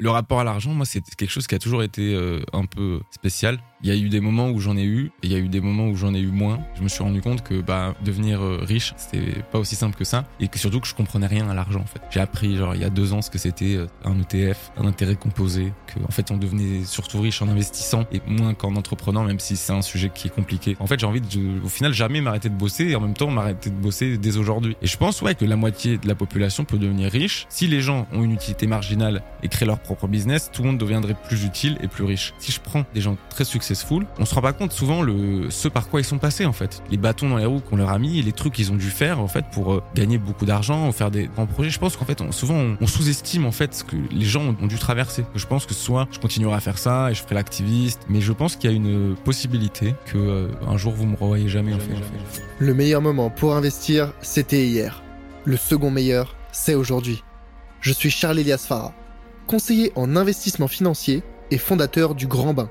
Le rapport à l'argent, moi, c'est quelque chose qui a toujours été euh, un peu spécial. Il y a eu des moments où j'en ai eu, et il y a eu des moments où j'en ai eu moins. Je me suis rendu compte que bah, devenir euh, riche, c'était pas aussi simple que ça, et que surtout que je comprenais rien à l'argent en fait. J'ai appris genre il y a deux ans ce que c'était euh, un ETF, un intérêt composé, que en fait on devenait surtout riche en investissant et moins qu'en entreprenant, même si c'est un sujet qui est compliqué. En fait, j'ai envie de, au final, jamais m'arrêter de bosser et en même temps m'arrêter de bosser dès aujourd'hui. Et je pense ouais que la moitié de la population peut devenir riche si les gens ont une utilité marginale et créent leur propre business. Tout le monde deviendrait plus utile et plus riche. Si je prends des gens très successful, on se rend pas compte souvent le ce par quoi ils sont passés en fait, les bâtons dans les roues qu'on leur a mis, les trucs qu'ils ont dû faire en fait pour euh, gagner beaucoup d'argent, ou faire des grands projets. Je pense qu'en fait, souvent on, sous-estime en fait ce que les gens ont, dû traverser. Je pense que soit je continuerai à faire ça et je ferai l'activiste, mais je pense qu'il y a une possibilité que euh, un jour vous me revoyez jamais en fait. Le meilleur moment pour investir, c'était hier. Le second meilleur, c'est aujourd'hui. Je suis Charles Elias Farah, conseiller en investissement financier et fondateur du Grand Bain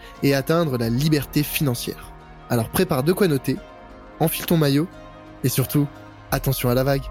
et atteindre la liberté financière. Alors prépare de quoi noter, enfile ton maillot et surtout, attention à la vague.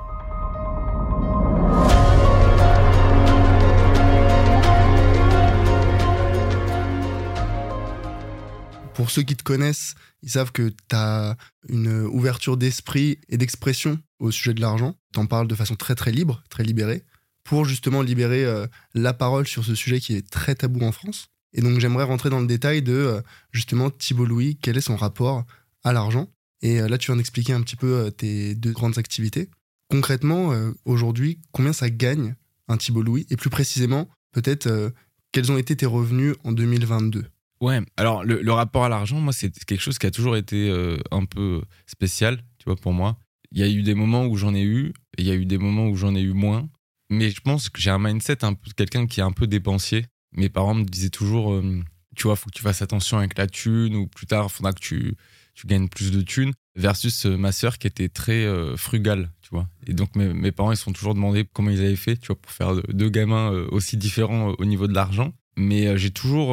Pour ceux qui te connaissent, ils savent que tu as une ouverture d'esprit et d'expression au sujet de l'argent. Tu en parles de façon très très libre, très libérée, pour justement libérer euh, la parole sur ce sujet qui est très tabou en France. Et donc j'aimerais rentrer dans le détail de euh, justement Thibault Louis, quel est son rapport à l'argent? Et euh, là, tu viens d'expliquer un petit peu euh, tes deux grandes activités. Concrètement, aujourd'hui, combien ça gagne un Thibault Louis? Et plus précisément, peut-être, quels ont été tes revenus en 2022 Ouais, alors le, rapport à l'argent, moi, c'est quelque chose qui a toujours été un peu spécial, tu vois, pour moi. Il y a eu des moments où j'en ai eu, il y a eu des moments où j'en ai eu moins. Mais je pense que j'ai un mindset, un quelqu'un qui est un peu dépensier mes parents me disaient toujours, euh, tu vois, faut que tu fasses attention avec la thune ou plus tard, il faudra que tu, tu gagnes plus de thunes. Versus euh, ma sœur qui était très euh, frugale, tu vois. Et donc mes, parents, ils se sont toujours demandé comment ils avaient fait, tu vois, pour faire deux gamins aussi différents au niveau de l'argent. Mais j'ai toujours,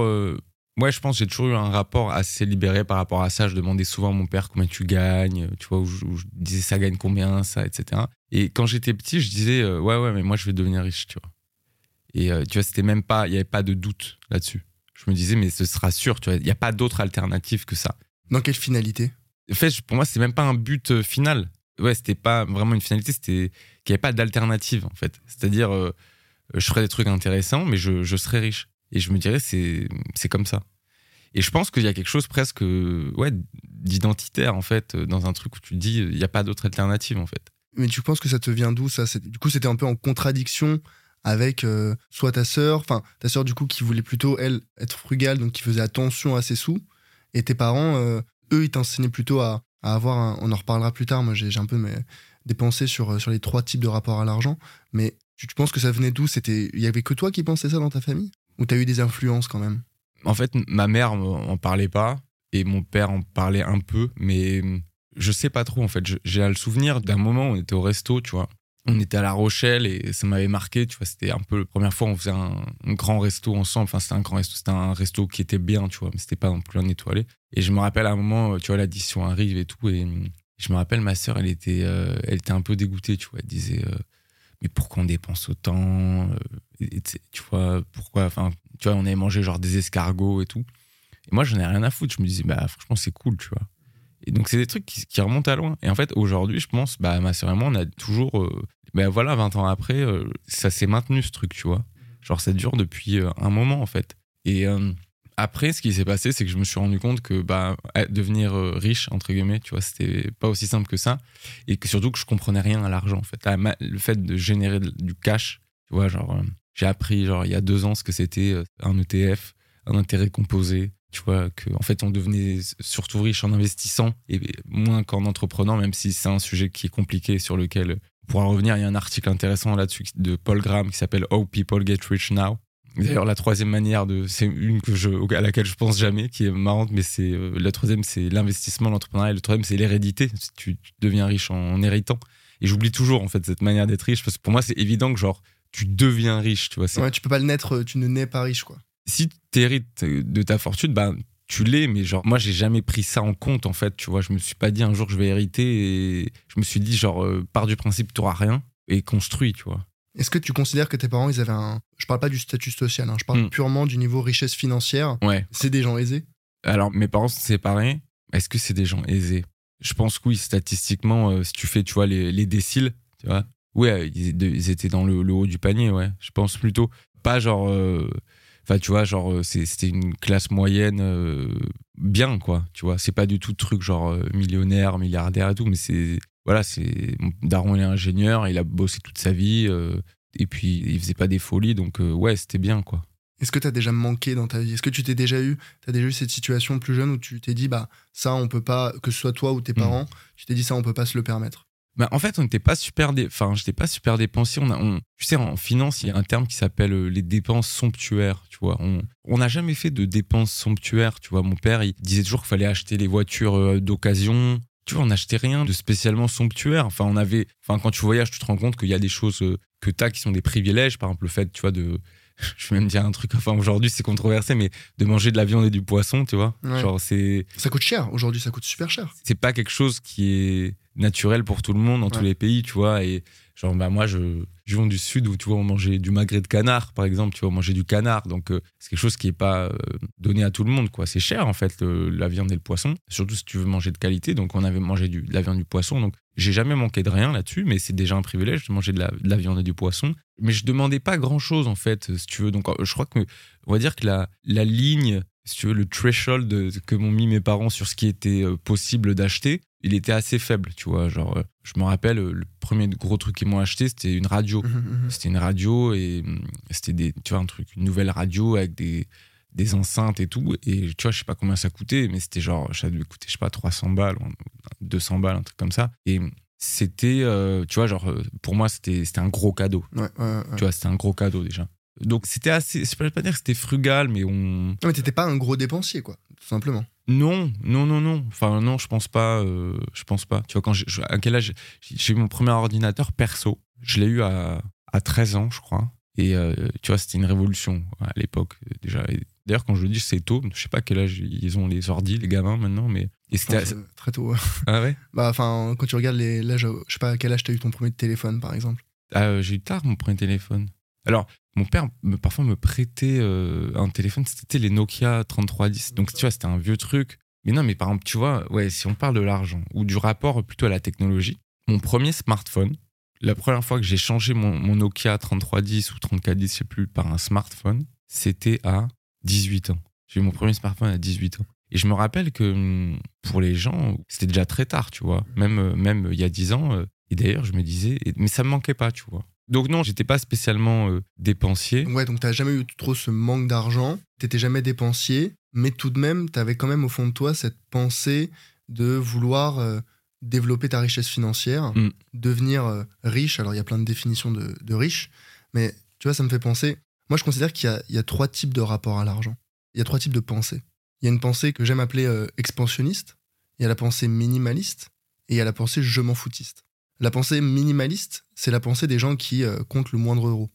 ouais, je pense, j'ai toujours eu un rapport assez libéré par rapport à ça. Je demandais souvent à mon père combien tu gagnes, tu vois, où je disais ça gagne combien, ça, etc. Et quand j'étais petit, je disais, ouais, ouais, mais moi je vais devenir riche, tu vois. Et euh, tu vois, c'était même pas, il n'y avait pas de doute là-dessus. Je me disais, mais ce sera sûr, tu vois, il n'y a pas d'autre alternative que ça. Dans quelle finalité? En fait, pour moi, c'est même pas un but euh, final. Ouais, c'était pas vraiment une finalité, c'était qu'il n'y avait pas d'alternative, en fait. C'est-à-dire, euh, je ferais des trucs intéressants, mais je, je serais riche. Et je me dirais, c'est, c'est comme ça. Et je pense qu'il y a quelque chose presque ouais, d'identitaire, en fait, dans un truc où tu te dis, il n'y a pas d'autre alternative, en fait. Mais tu penses que ça te vient d'où, ça? Du coup, c'était un peu en contradiction avec euh, soit ta sœur, enfin ta sœur du coup qui voulait plutôt elle être frugale, donc qui faisait attention à ses sous, et tes parents, euh, eux, ils t'enseignaient plutôt à, avoir, un, on en reparlera plus tard, moi j'ai un peu mes, des pensées sur, euh, sur les trois types de rapports à l'argent, mais tu, penses que ça venait d'où? Il y avait que toi qui pensais ça dans ta famille, ou t'as eu des influences quand même? En fait, ma mère en parlait pas et mon père en parlait un peu, mais je sais pas trop en fait. J'ai le souvenir d'un moment où on était au resto, tu vois, on était à La Rochelle et ça m'avait marqué, tu vois, c'était un peu la première fois on faisait un, grand resto ensemble, enfin c'était un grand resto, c'était un resto qui était bien, tu vois, mais c'était pas non plus un étoilé. Et je me rappelle à un moment, tu vois, l'addition arrive et tout, et je me rappelle ma sœur, elle était, euh, elle était un peu dégoûtée, tu vois, elle disait, euh, mais pourquoi on dépense autant, euh, tu vois, pourquoi, enfin, tu vois, on avait mangé genre des escargots et tout. Et moi, j'en ai rien à foutre, je me disais, bah franchement, c'est cool, tu vois. Et donc, c'est des trucs qui, remontent à loin. Et en fait, aujourd'hui, je pense, bah, ma sœur et moi, on a toujours ben voilà, 20 ans après, euh, ça s'est maintenu ce truc, tu vois. Genre, ça dure depuis euh, un moment, en fait. Et après, ce qui s'est passé, c'est que je me suis rendu compte que bah, devenir riche, entre guillemets, tu vois, c'était pas aussi simple que ça. Et que surtout que je comprenais rien à l'argent, en fait. Le fait de générer du cash, tu vois, genre, j'ai appris, genre, il y a deux ans ce que c'était un ETF, un intérêt composé, tu vois, que en fait on devenait surtout riche en investissant et moins qu'en entreprenant, même si c'est un sujet qui est compliqué sur lequel pour en revenir, il y a un article intéressant là-dessus de Paul Graham qui s'appelle How People Get Rich Now. D'ailleurs, la troisième manière de, c'est une que je, à laquelle je pense jamais, qui est marrante, mais c'est euh, la troisième, c'est l'investissement, l'entrepreneuriat. Le troisième, c'est l'hérédité. Tu, deviens riche en, héritant. Et j'oublie toujours en fait cette manière d'être riche parce que pour moi, c'est évident que genre tu deviens riche, tu vois. Ouais, tu peux pas le naître, tu ne nais pas riche, quoi. Si tu hérites de ta fortune, ben tu l'es, mais genre moi j'ai jamais pris ça en compte en fait, tu vois. Je me suis pas dit un jour je vais hériter et je me suis dit genre euh, pars du principe tu rien et construis, tu vois. Est-ce que tu considères que tes parents, ils avaient un. Je parle pas du statut social, hein, je parle Hmm. purement du niveau richesse financière. Ouais. C'est des gens aisés? Alors, mes parents sont séparés. Est-ce que c'est des gens aisés? Je pense que oui, statistiquement, euh, si tu fais, tu vois, les, les déciles, tu vois, ouais, ils, ils étaient dans le, le haut du panier, ouais. Je pense plutôt. Pas genre. euh, Enfin, tu vois, genre, euh, c'était une classe moyenne euh, bien, quoi. Tu vois, c'est pas du tout truc genre euh, millionnaire, milliardaire et tout, mais c'est. Voilà, c'est. Daron, il est ingénieur, il a bossé toute sa vie, euh, et puis il faisait pas des folies, donc ouais, c'était bien, quoi. Est-ce que tu as déjà manqué dans ta vie? Est-ce que tu t'es déjà eu, t'as déjà eu cette situation plus jeune où tu t'es dit, bah, ça, on peut pas, que ce soit toi ou tes Hmm. parents, tu t'es dit, ça, on peut pas se le permettre? Bah, en fait, on n'était pas super, dé... enfin, j'étais pas super dépensier. On a, on... Tu sais, en finance, il y a un terme qui s'appelle euh, les dépenses somptuaires. Tu vois, on on n'a jamais fait de dépenses somptuaires. Tu vois, mon père, il disait toujours qu'il fallait acheter les voitures euh, d'occasion. Tu vois, on n'achetait rien de spécialement somptuaire. Enfin, on avait, enfin, quand tu voyages, tu te rends compte qu'il y a des choses euh, que tu as qui sont des privilèges. Par exemple, le fait, tu vois, de, je vais même dire un truc. Enfin, aujourd'hui, c'est controversé, mais de manger de la viande et du poisson, tu vois, Ouais. genre c'est Ça coûte cher. Aujourd'hui, ça coûte super cher. c'est pas quelque chose qui est naturel pour tout le monde dans tous les pays, tu vois. Et genre, bah, moi, je, je viens du sud où, tu vois, on mangeait du magret de canard, par exemple, tu vois, on mangeait du canard. Donc, euh, c'est quelque chose qui est pas euh, donné à tout le monde, quoi. C'est cher, en fait, la viande et le poisson. Surtout si tu veux manger de qualité. Donc, on avait mangé du, de la viande du poisson. Donc, j'ai jamais manqué de rien là-dessus, mais c'est déjà un privilège de manger de la, de la viande et du poisson. Mais je demandais pas grand-chose, en fait, si tu veux. Donc, euh, je crois que, on va dire que la, la ligne, si tu veux, le threshold que m'ont mis mes parents sur ce qui était euh, possible d'acheter, il était assez faible, tu vois. Genre, euh, je me rappelle, euh, le premier gros truc qu'ils m'ont acheté, c'était une radio. Mhm, mhm. C'était une radio et c'était des, tu vois, un truc, une nouvelle radio avec des, des enceintes et tout. Et tu vois, je sais pas combien ça coûtait, mais c'était genre, ça devait coûter, je sais pas, 300 balles, ou 200 balles, un truc comme ça. Et c'était, euh, tu vois, genre, pour moi, c'était c'était un gros cadeau. Ouais, ouais, ouais. Tu vois, c'était un gros cadeau déjà. Donc c'était assez, je peux pas dire que c'était frugal, mais on, Non, mais t'étais pas un gros dépensier, quoi, tout simplement. non, non, non, non. Enfin, non, je pense pas. euh, je pense pas. Tu vois, quand je- à quel âge j'ai eu mon premier ordinateur perso Je l'ai eu à, à 13 ans, je crois. Et euh, tu vois, c'était une révolution à l'époque euh, déjà. D'ailleurs, quand je le dis, c'est tôt. Je sais pas quel âge ils ont les ordi, les gamins maintenant, mais et c'était c'est très tôt. ah ouais? Bah, enfin, quand tu regardes les, l'âge, euh, je sais pas à quel âge t'as eu ton premier téléphone, par exemple. Ah, euh, j'ai eu tard mon premier téléphone. Alors, mon père me, parfois me prêtait euh, un téléphone, c'était les Nokia 3310. Donc, tu vois, c'était un vieux truc. Mais non, mais par exemple, tu vois, ouais, si on parle de l'argent ou du rapport plutôt à la technologie, mon premier smartphone, la première fois que j'ai changé mon, mon Nokia 3310 ou 3410, je sais plus, par un smartphone, c'était à 18 ans. J'ai eu mon premier smartphone à 18 ans. Et je me rappelle que hum, pour les gens, c'était déjà très tard, tu vois. Même, euh, même il y a 10 ans. euh, Et d'ailleurs, je me disais, mais ça me manquait pas, tu vois. Donc non, j'étais pas spécialement euh, dépensier. Ouais, donc t'as jamais eu trop ce manque d'argent, t'étais jamais dépensier, mais tout de même, t'avais quand même au fond de toi cette pensée de vouloir euh, développer ta richesse financière, Mm. devenir euh, riche. Alors il y a plein de définitions de, de riche, mais tu vois, ça me fait penser. Moi, je considère qu'il y y a trois types de rapports à l'argent. Il y a trois types de pensées. Il y a une pensée que j'aime appeler expansionniste, il y a la pensée minimaliste, et il y a la pensée je m'en foutiste. La pensée minimaliste, c'est la pensée des gens qui euh, comptent le moindre euro.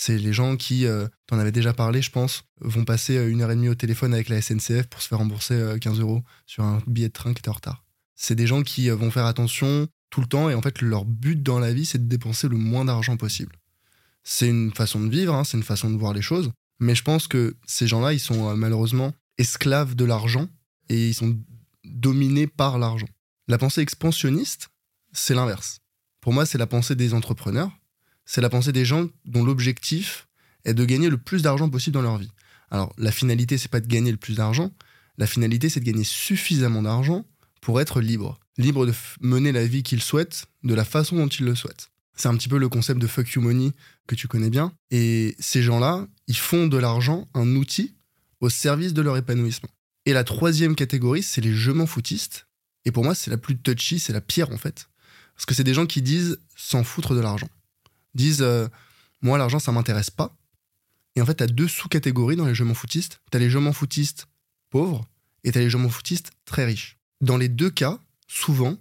C'est les gens qui, euh, t'en avais déjà parlé, je pense, vont passer euh, une heure et demie au téléphone avec la SNCF pour se faire rembourser euh, 15 euros sur un billet de train qui était en retard. C'est des gens qui vont faire attention tout le temps et en fait, leur but dans la vie, c'est de dépenser le moins d'argent possible. C'est une façon de vivre, hein, c'est une façon de voir les choses, mais je pense que ces gens-là, ils sont malheureusement esclaves de l'argent et ils sont dominés par l'argent. La pensée expansionniste, c'est l'inverse. Pour moi, c'est la pensée des entrepreneurs, c'est la pensée des gens dont l'objectif est de gagner le plus d'argent possible dans leur vie. Alors, la finalité, c'est pas de gagner le plus d'argent, la finalité, c'est de gagner suffisamment d'argent pour être libre. Libre de mener la vie qu'ils souhaitent, de la façon dont ils le souhaitent. C'est un petit peu le concept de fuck you money que tu connais bien. Et ces gens-là, ils font de l'argent un outil au service de leur épanouissement. Et la troisième catégorie, c'est les je m'en foutistes. Et pour moi, c'est la plus touchy, c'est la pire en fait. Parce que c'est des gens qui disent s'en foutre de l'argent. Disent, euh, moi, l'argent, ça m'intéresse pas. Et en fait, tu as deux sous-catégories dans les je m'en foutistes. Tu as les je m'en foutistes pauvres et tu as les je m'en foutistes très riches. Dans les deux cas, souvent,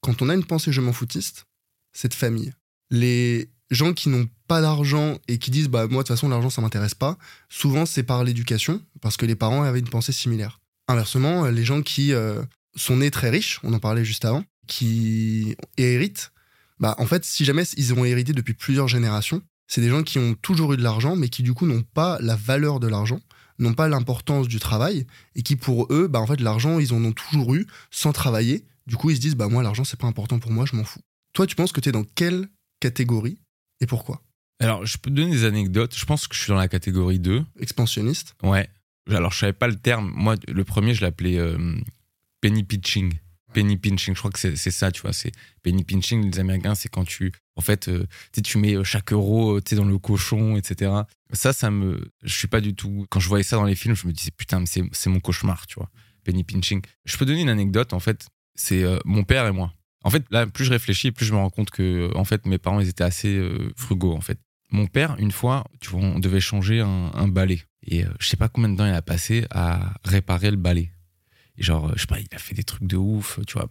quand on a une pensée je m'en foutiste, c'est de famille. Les gens qui n'ont pas d'argent et qui disent bah moi de toute façon l'argent ça m'intéresse pas, souvent c'est par l'éducation parce que les parents avaient une pensée similaire. Inversement, les gens qui euh, sont nés très riches, on en parlait juste avant, qui héritent, bah en fait si jamais ils ont hérité depuis plusieurs générations, c'est des gens qui ont toujours eu de l'argent mais qui du coup n'ont pas la valeur de l'argent, n'ont pas l'importance du travail et qui pour eux bah en fait l'argent ils en ont toujours eu sans travailler. Du coup ils se disent bah moi l'argent c'est pas important pour moi, je m'en fous. Toi tu penses que tu es dans quelle catégorie et pourquoi? Alors, je peux te donner des anecdotes. Je pense que je suis dans la catégorie 2. Expansionniste? Ouais. Alors, je savais pas le terme. Moi, le premier, je l'appelais euh, penny pinching. Penny pinching, je crois que c'est ça, tu vois. C'est penny pinching, les Américains, c'est quand tu, en fait, euh, tu mets euh, chaque euro, tu dans le cochon, etc. Ça, ça me, je suis pas du tout. Quand je voyais ça dans les films, je me disais putain, c'est mon cauchemar, tu vois. Penny pinching. Je peux donner une anecdote, en fait. C'est mon père et moi. En fait, là, plus je réfléchis, plus je me rends compte que, en fait, mes parents, ils étaient assez euh, frugaux, en fait. Mon père, une fois, tu vois, on devait changer un, balai. Et euh, je sais pas combien de temps il a passé à réparer le balai. Genre, je sais pas, il a fait des trucs de ouf, tu vois,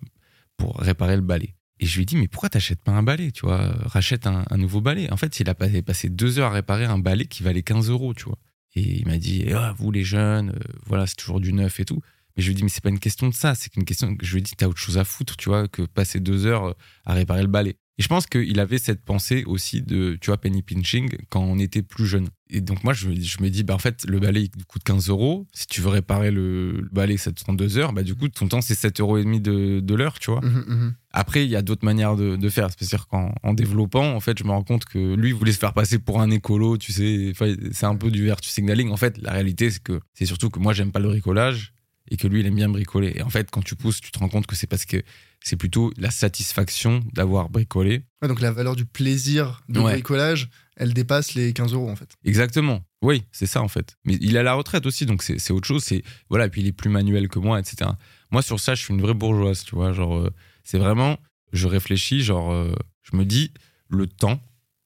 pour réparer le balai. Et je lui ai dit, mais pourquoi t'achètes pas un balai, tu vois Rachète un, nouveau balai. En fait, il a passé deux heures à réparer un balai qui valait 15 euros, tu vois. Et il m'a dit, ah, vous les jeunes, euh, voilà, c'est toujours du neuf et tout. Mais je lui dis, mais c'est pas une question de ça, c'est qu'une question que je lui dis, t'as autre chose à foutre, tu vois, que passer deux heures euh, à réparer le balai. Et je pense qu'il avait cette pensée aussi de, tu vois, penny pinching quand on était plus jeune. Et donc, moi, je, je me dis, bah, en fait, le balai, il coûte 15 euros. Si tu veux réparer le, balai, ça te prend deux heures. Bah, du coup, ton temps, c'est 7 euros et demi de, de l'heure, tu vois. Mmh, mmh. Après, il y a d'autres manières de, de faire. C'est-à-dire qu'en développant, en fait, je me rends compte que lui, il voulait se faire passer pour un écolo, tu sais. c'est un peu du virtue signaling. En fait, la réalité, c'est que c'est surtout que moi, j'aime pas le bricolage et que lui, il aime bien bricoler. Et en fait, quand tu pousses, tu te rends compte que c'est parce que c'est plutôt la satisfaction d'avoir bricolé. donc la valeur du plaisir de bricolage, elle dépasse les 15 euros en fait. Exactement. Oui, c'est ça en fait. Mais il a la retraite aussi, donc c'est autre chose. C'est voilà, et puis il est plus manuel que moi, etc. Moi sur ça, je suis une vraie bourgeoise, tu vois. Genre, euh, c'est vraiment, je réfléchis, genre, euh, je me dis le temps.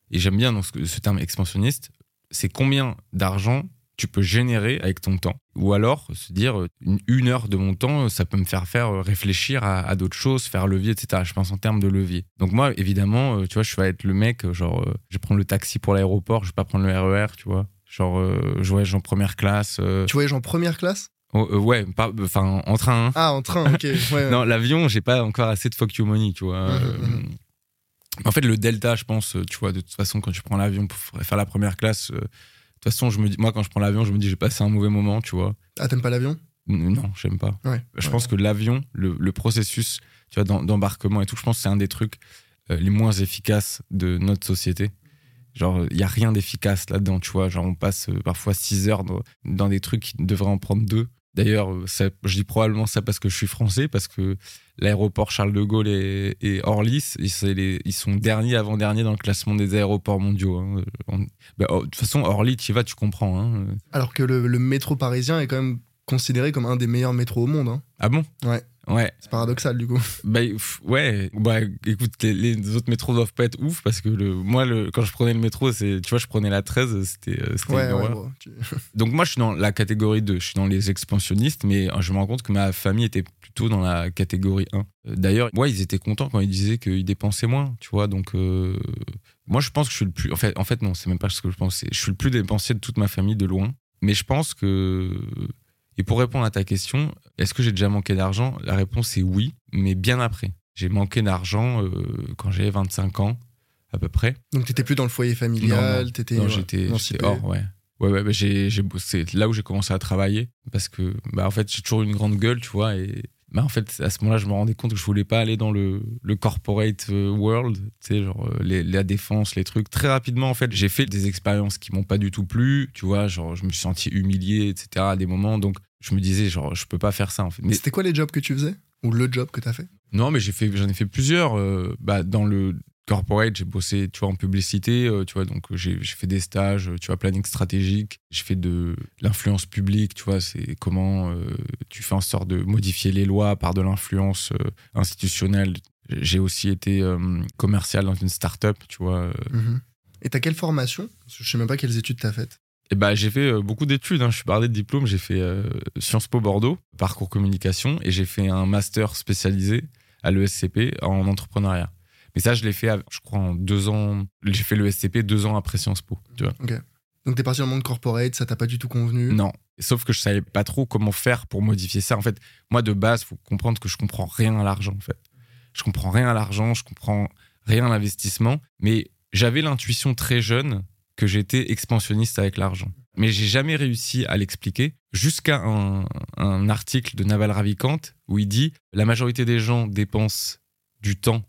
Et j'aime bien donc, ce terme expansionniste. C'est combien d'argent tu peux générer avec ton temps. Ou alors se dire euh, une, heure de mon temps, ça peut me faire faire euh, réfléchir à, d'autres choses, faire levier, etc. Je pense en termes de levier. Donc moi, évidemment, euh, tu vois, je vais être le mec, genre, je vais prendre le taxi pour l'aéroport, je vais pas prendre le RER, e tu vois. Genre, je voyage en première classe. Tu voyages en première classe? Oh, ouais, enfin en train. Hein. Ah, en train, ok. non, l'avion, j'ai pas encore assez de fuck you money, tu vois. Mmh, mmh, mmh. En fait, le delta, je pense, tu vois, de toute façon, quand tu prends l'avion pour faire la première classe, toute façon, je me dis, moi, quand je prends l'avion, je me dis, j'ai passé un mauvais moment, tu vois. Ah, t'aimes pas l'avion? Non, j'aime pas. Ouais, je pense que l'avion, le, processus, tu vois, d'embarquement et tout, je pense que c'est un des trucs euh, les moins efficaces de notre société. Genre, il y a rien d'efficace là-dedans, tu vois. Genre, on passe euh, parfois 6 heures dans, des trucs qui devraient en prendre deux. D'ailleurs, je dis probablement ça parce que je suis français, parce que l'aéroport Charles de Gaulle et, Orly, ils, sont derniers avant-derniers dans le classement des aéroports mondiaux. Hein. Bah, oh, de toute façon, Orly, tu y vas, tu comprends. Hein. Alors que le, métro parisien est quand même considéré comme un des meilleurs métros au monde. Hein. Ah bon? Ouais. Ouais. C'est paradoxal du coup. Bah ouais. Bah écoute, les, autres métros doivent pas être ouf parce que le, moi, le, quand je prenais le métro, c'est, tu vois, je prenais la 13, c'était, euh, c'était ouais, Donc moi, je suis dans la catégorie 2, je suis dans les expansionnistes, mais euh, je me rends compte que ma famille était plutôt dans la catégorie 1. Euh, d'ailleurs, moi, ils étaient contents quand ils disaient qu'ils dépensaient moins, tu vois. Donc moi, je pense que je suis le plus. En fait, en fait non, c'est même pas ce que je pense. Je suis le plus dépensier de toute ma famille de loin. Mais je pense que et pour répondre à ta question, est-ce que j'ai déjà manqué d'argent? La réponse est oui, mais bien après. J'ai manqué d'argent euh, quand j'avais 25 ans, à peu près. Donc t'étais plus dans le foyer familial, t'étais non, j'étais hors, ouais. Ouais, ouais, bah, bossé. là où j'ai commencé à travailler parce que, bah, en fait, j'ai toujours une grande gueule, tu vois, et bah, en fait, à ce moment-là, je me rendais compte que je voulais pas aller dans le, le corporate euh, world, tu sais, genre euh, les, la défense, les trucs. Très rapidement, en fait, j'ai fait des expériences qui m'ont pas du tout plu, tu vois, genre je me suis senti humilié, etc. à des moments. Donc, je me disais, genre, je peux pas faire ça, en fait. Mais c'était quoi les jobs que tu faisais Ou le job que tu as fait? Non, mais j'ai fait, j'en ai fait plusieurs. Euh, bah, dans le corporate, j'ai bossé, tu vois, en publicité, euh, tu vois, donc j'ai fait des stages, tu vois, planning stratégique. J'ai fait de l'influence publique, tu vois, c'est comment euh, tu fais en sorte de modifier les lois par de l'influence institutionnelle. J'ai aussi été commercial dans une start-up, tu vois. Mhm. Et t'as quelle formation? Je sais même pas quelles études t'as faites. Et bah, j'ai fait euh, beaucoup d'études. hein. Je suis parlé de diplôme. J'ai fait euh, Sciences Po Bordeaux, parcours communication, et j'ai fait un master spécialisé à l'ESCP en entrepreneuriat. Mais ça, je l'ai fait, je crois, en deux ans. J'ai fait l'ESCP deux ans après Sciences Po. Tu vois. Donc t'es parti dans le monde corporate, ça t'a pas du tout convenu? Non. Sauf que je savais pas trop comment faire pour modifier ça. En fait, moi, de base, faut comprendre que je comprends rien à l'argent, en fait. Je comprends rien à l'argent, je comprends rien à l'investissement. Mais j'avais l'intuition très jeune que j'étais expansionniste avec l'argent. Mais j'ai jamais réussi à l'expliquer jusqu'à un, article de Naval Ravikant où il dit la majorité des gens dépensent du temps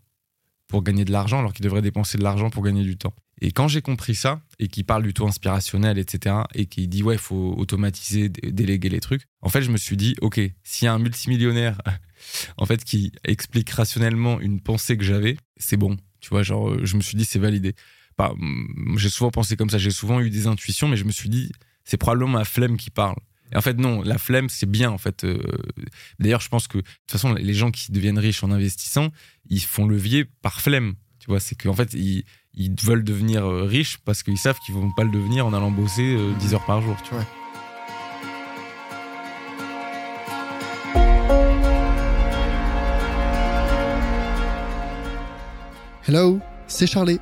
pour gagner de l'argent alors qu'ils devraient dépenser de l'argent pour gagner du temps. Et quand j'ai compris ça, et qu'il parle du taux inspirationnel, etc., et qu'il dit, ouais, il faut automatiser, dé- déléguer les trucs, en fait, je me suis dit, OK, s'il y a un multimillionnaire, en fait, qui explique rationnellement une pensée que j'avais, c'est bon. Tu vois, genre, je me suis dit, c'est validé. Pas- hum, j'ai souvent pensé comme ça, j'ai souvent eu des intuitions, mais je me suis dit, c'est probablement ma flemme qui parle. Et en fait, non, la flemme, c'est bien, en fait. euh, D'ailleurs, je pense que, de toute façon, les gens qui deviennent riches en investissant, ils font levier par flemme. Tu vois, c'est qu'en fait, ils, veulent devenir euh, riches parce qu'ils savent qu'ils vont pas le devenir en allant bosser euh, 10 heures par jour. Tu vois. Hello, c'est Charlie.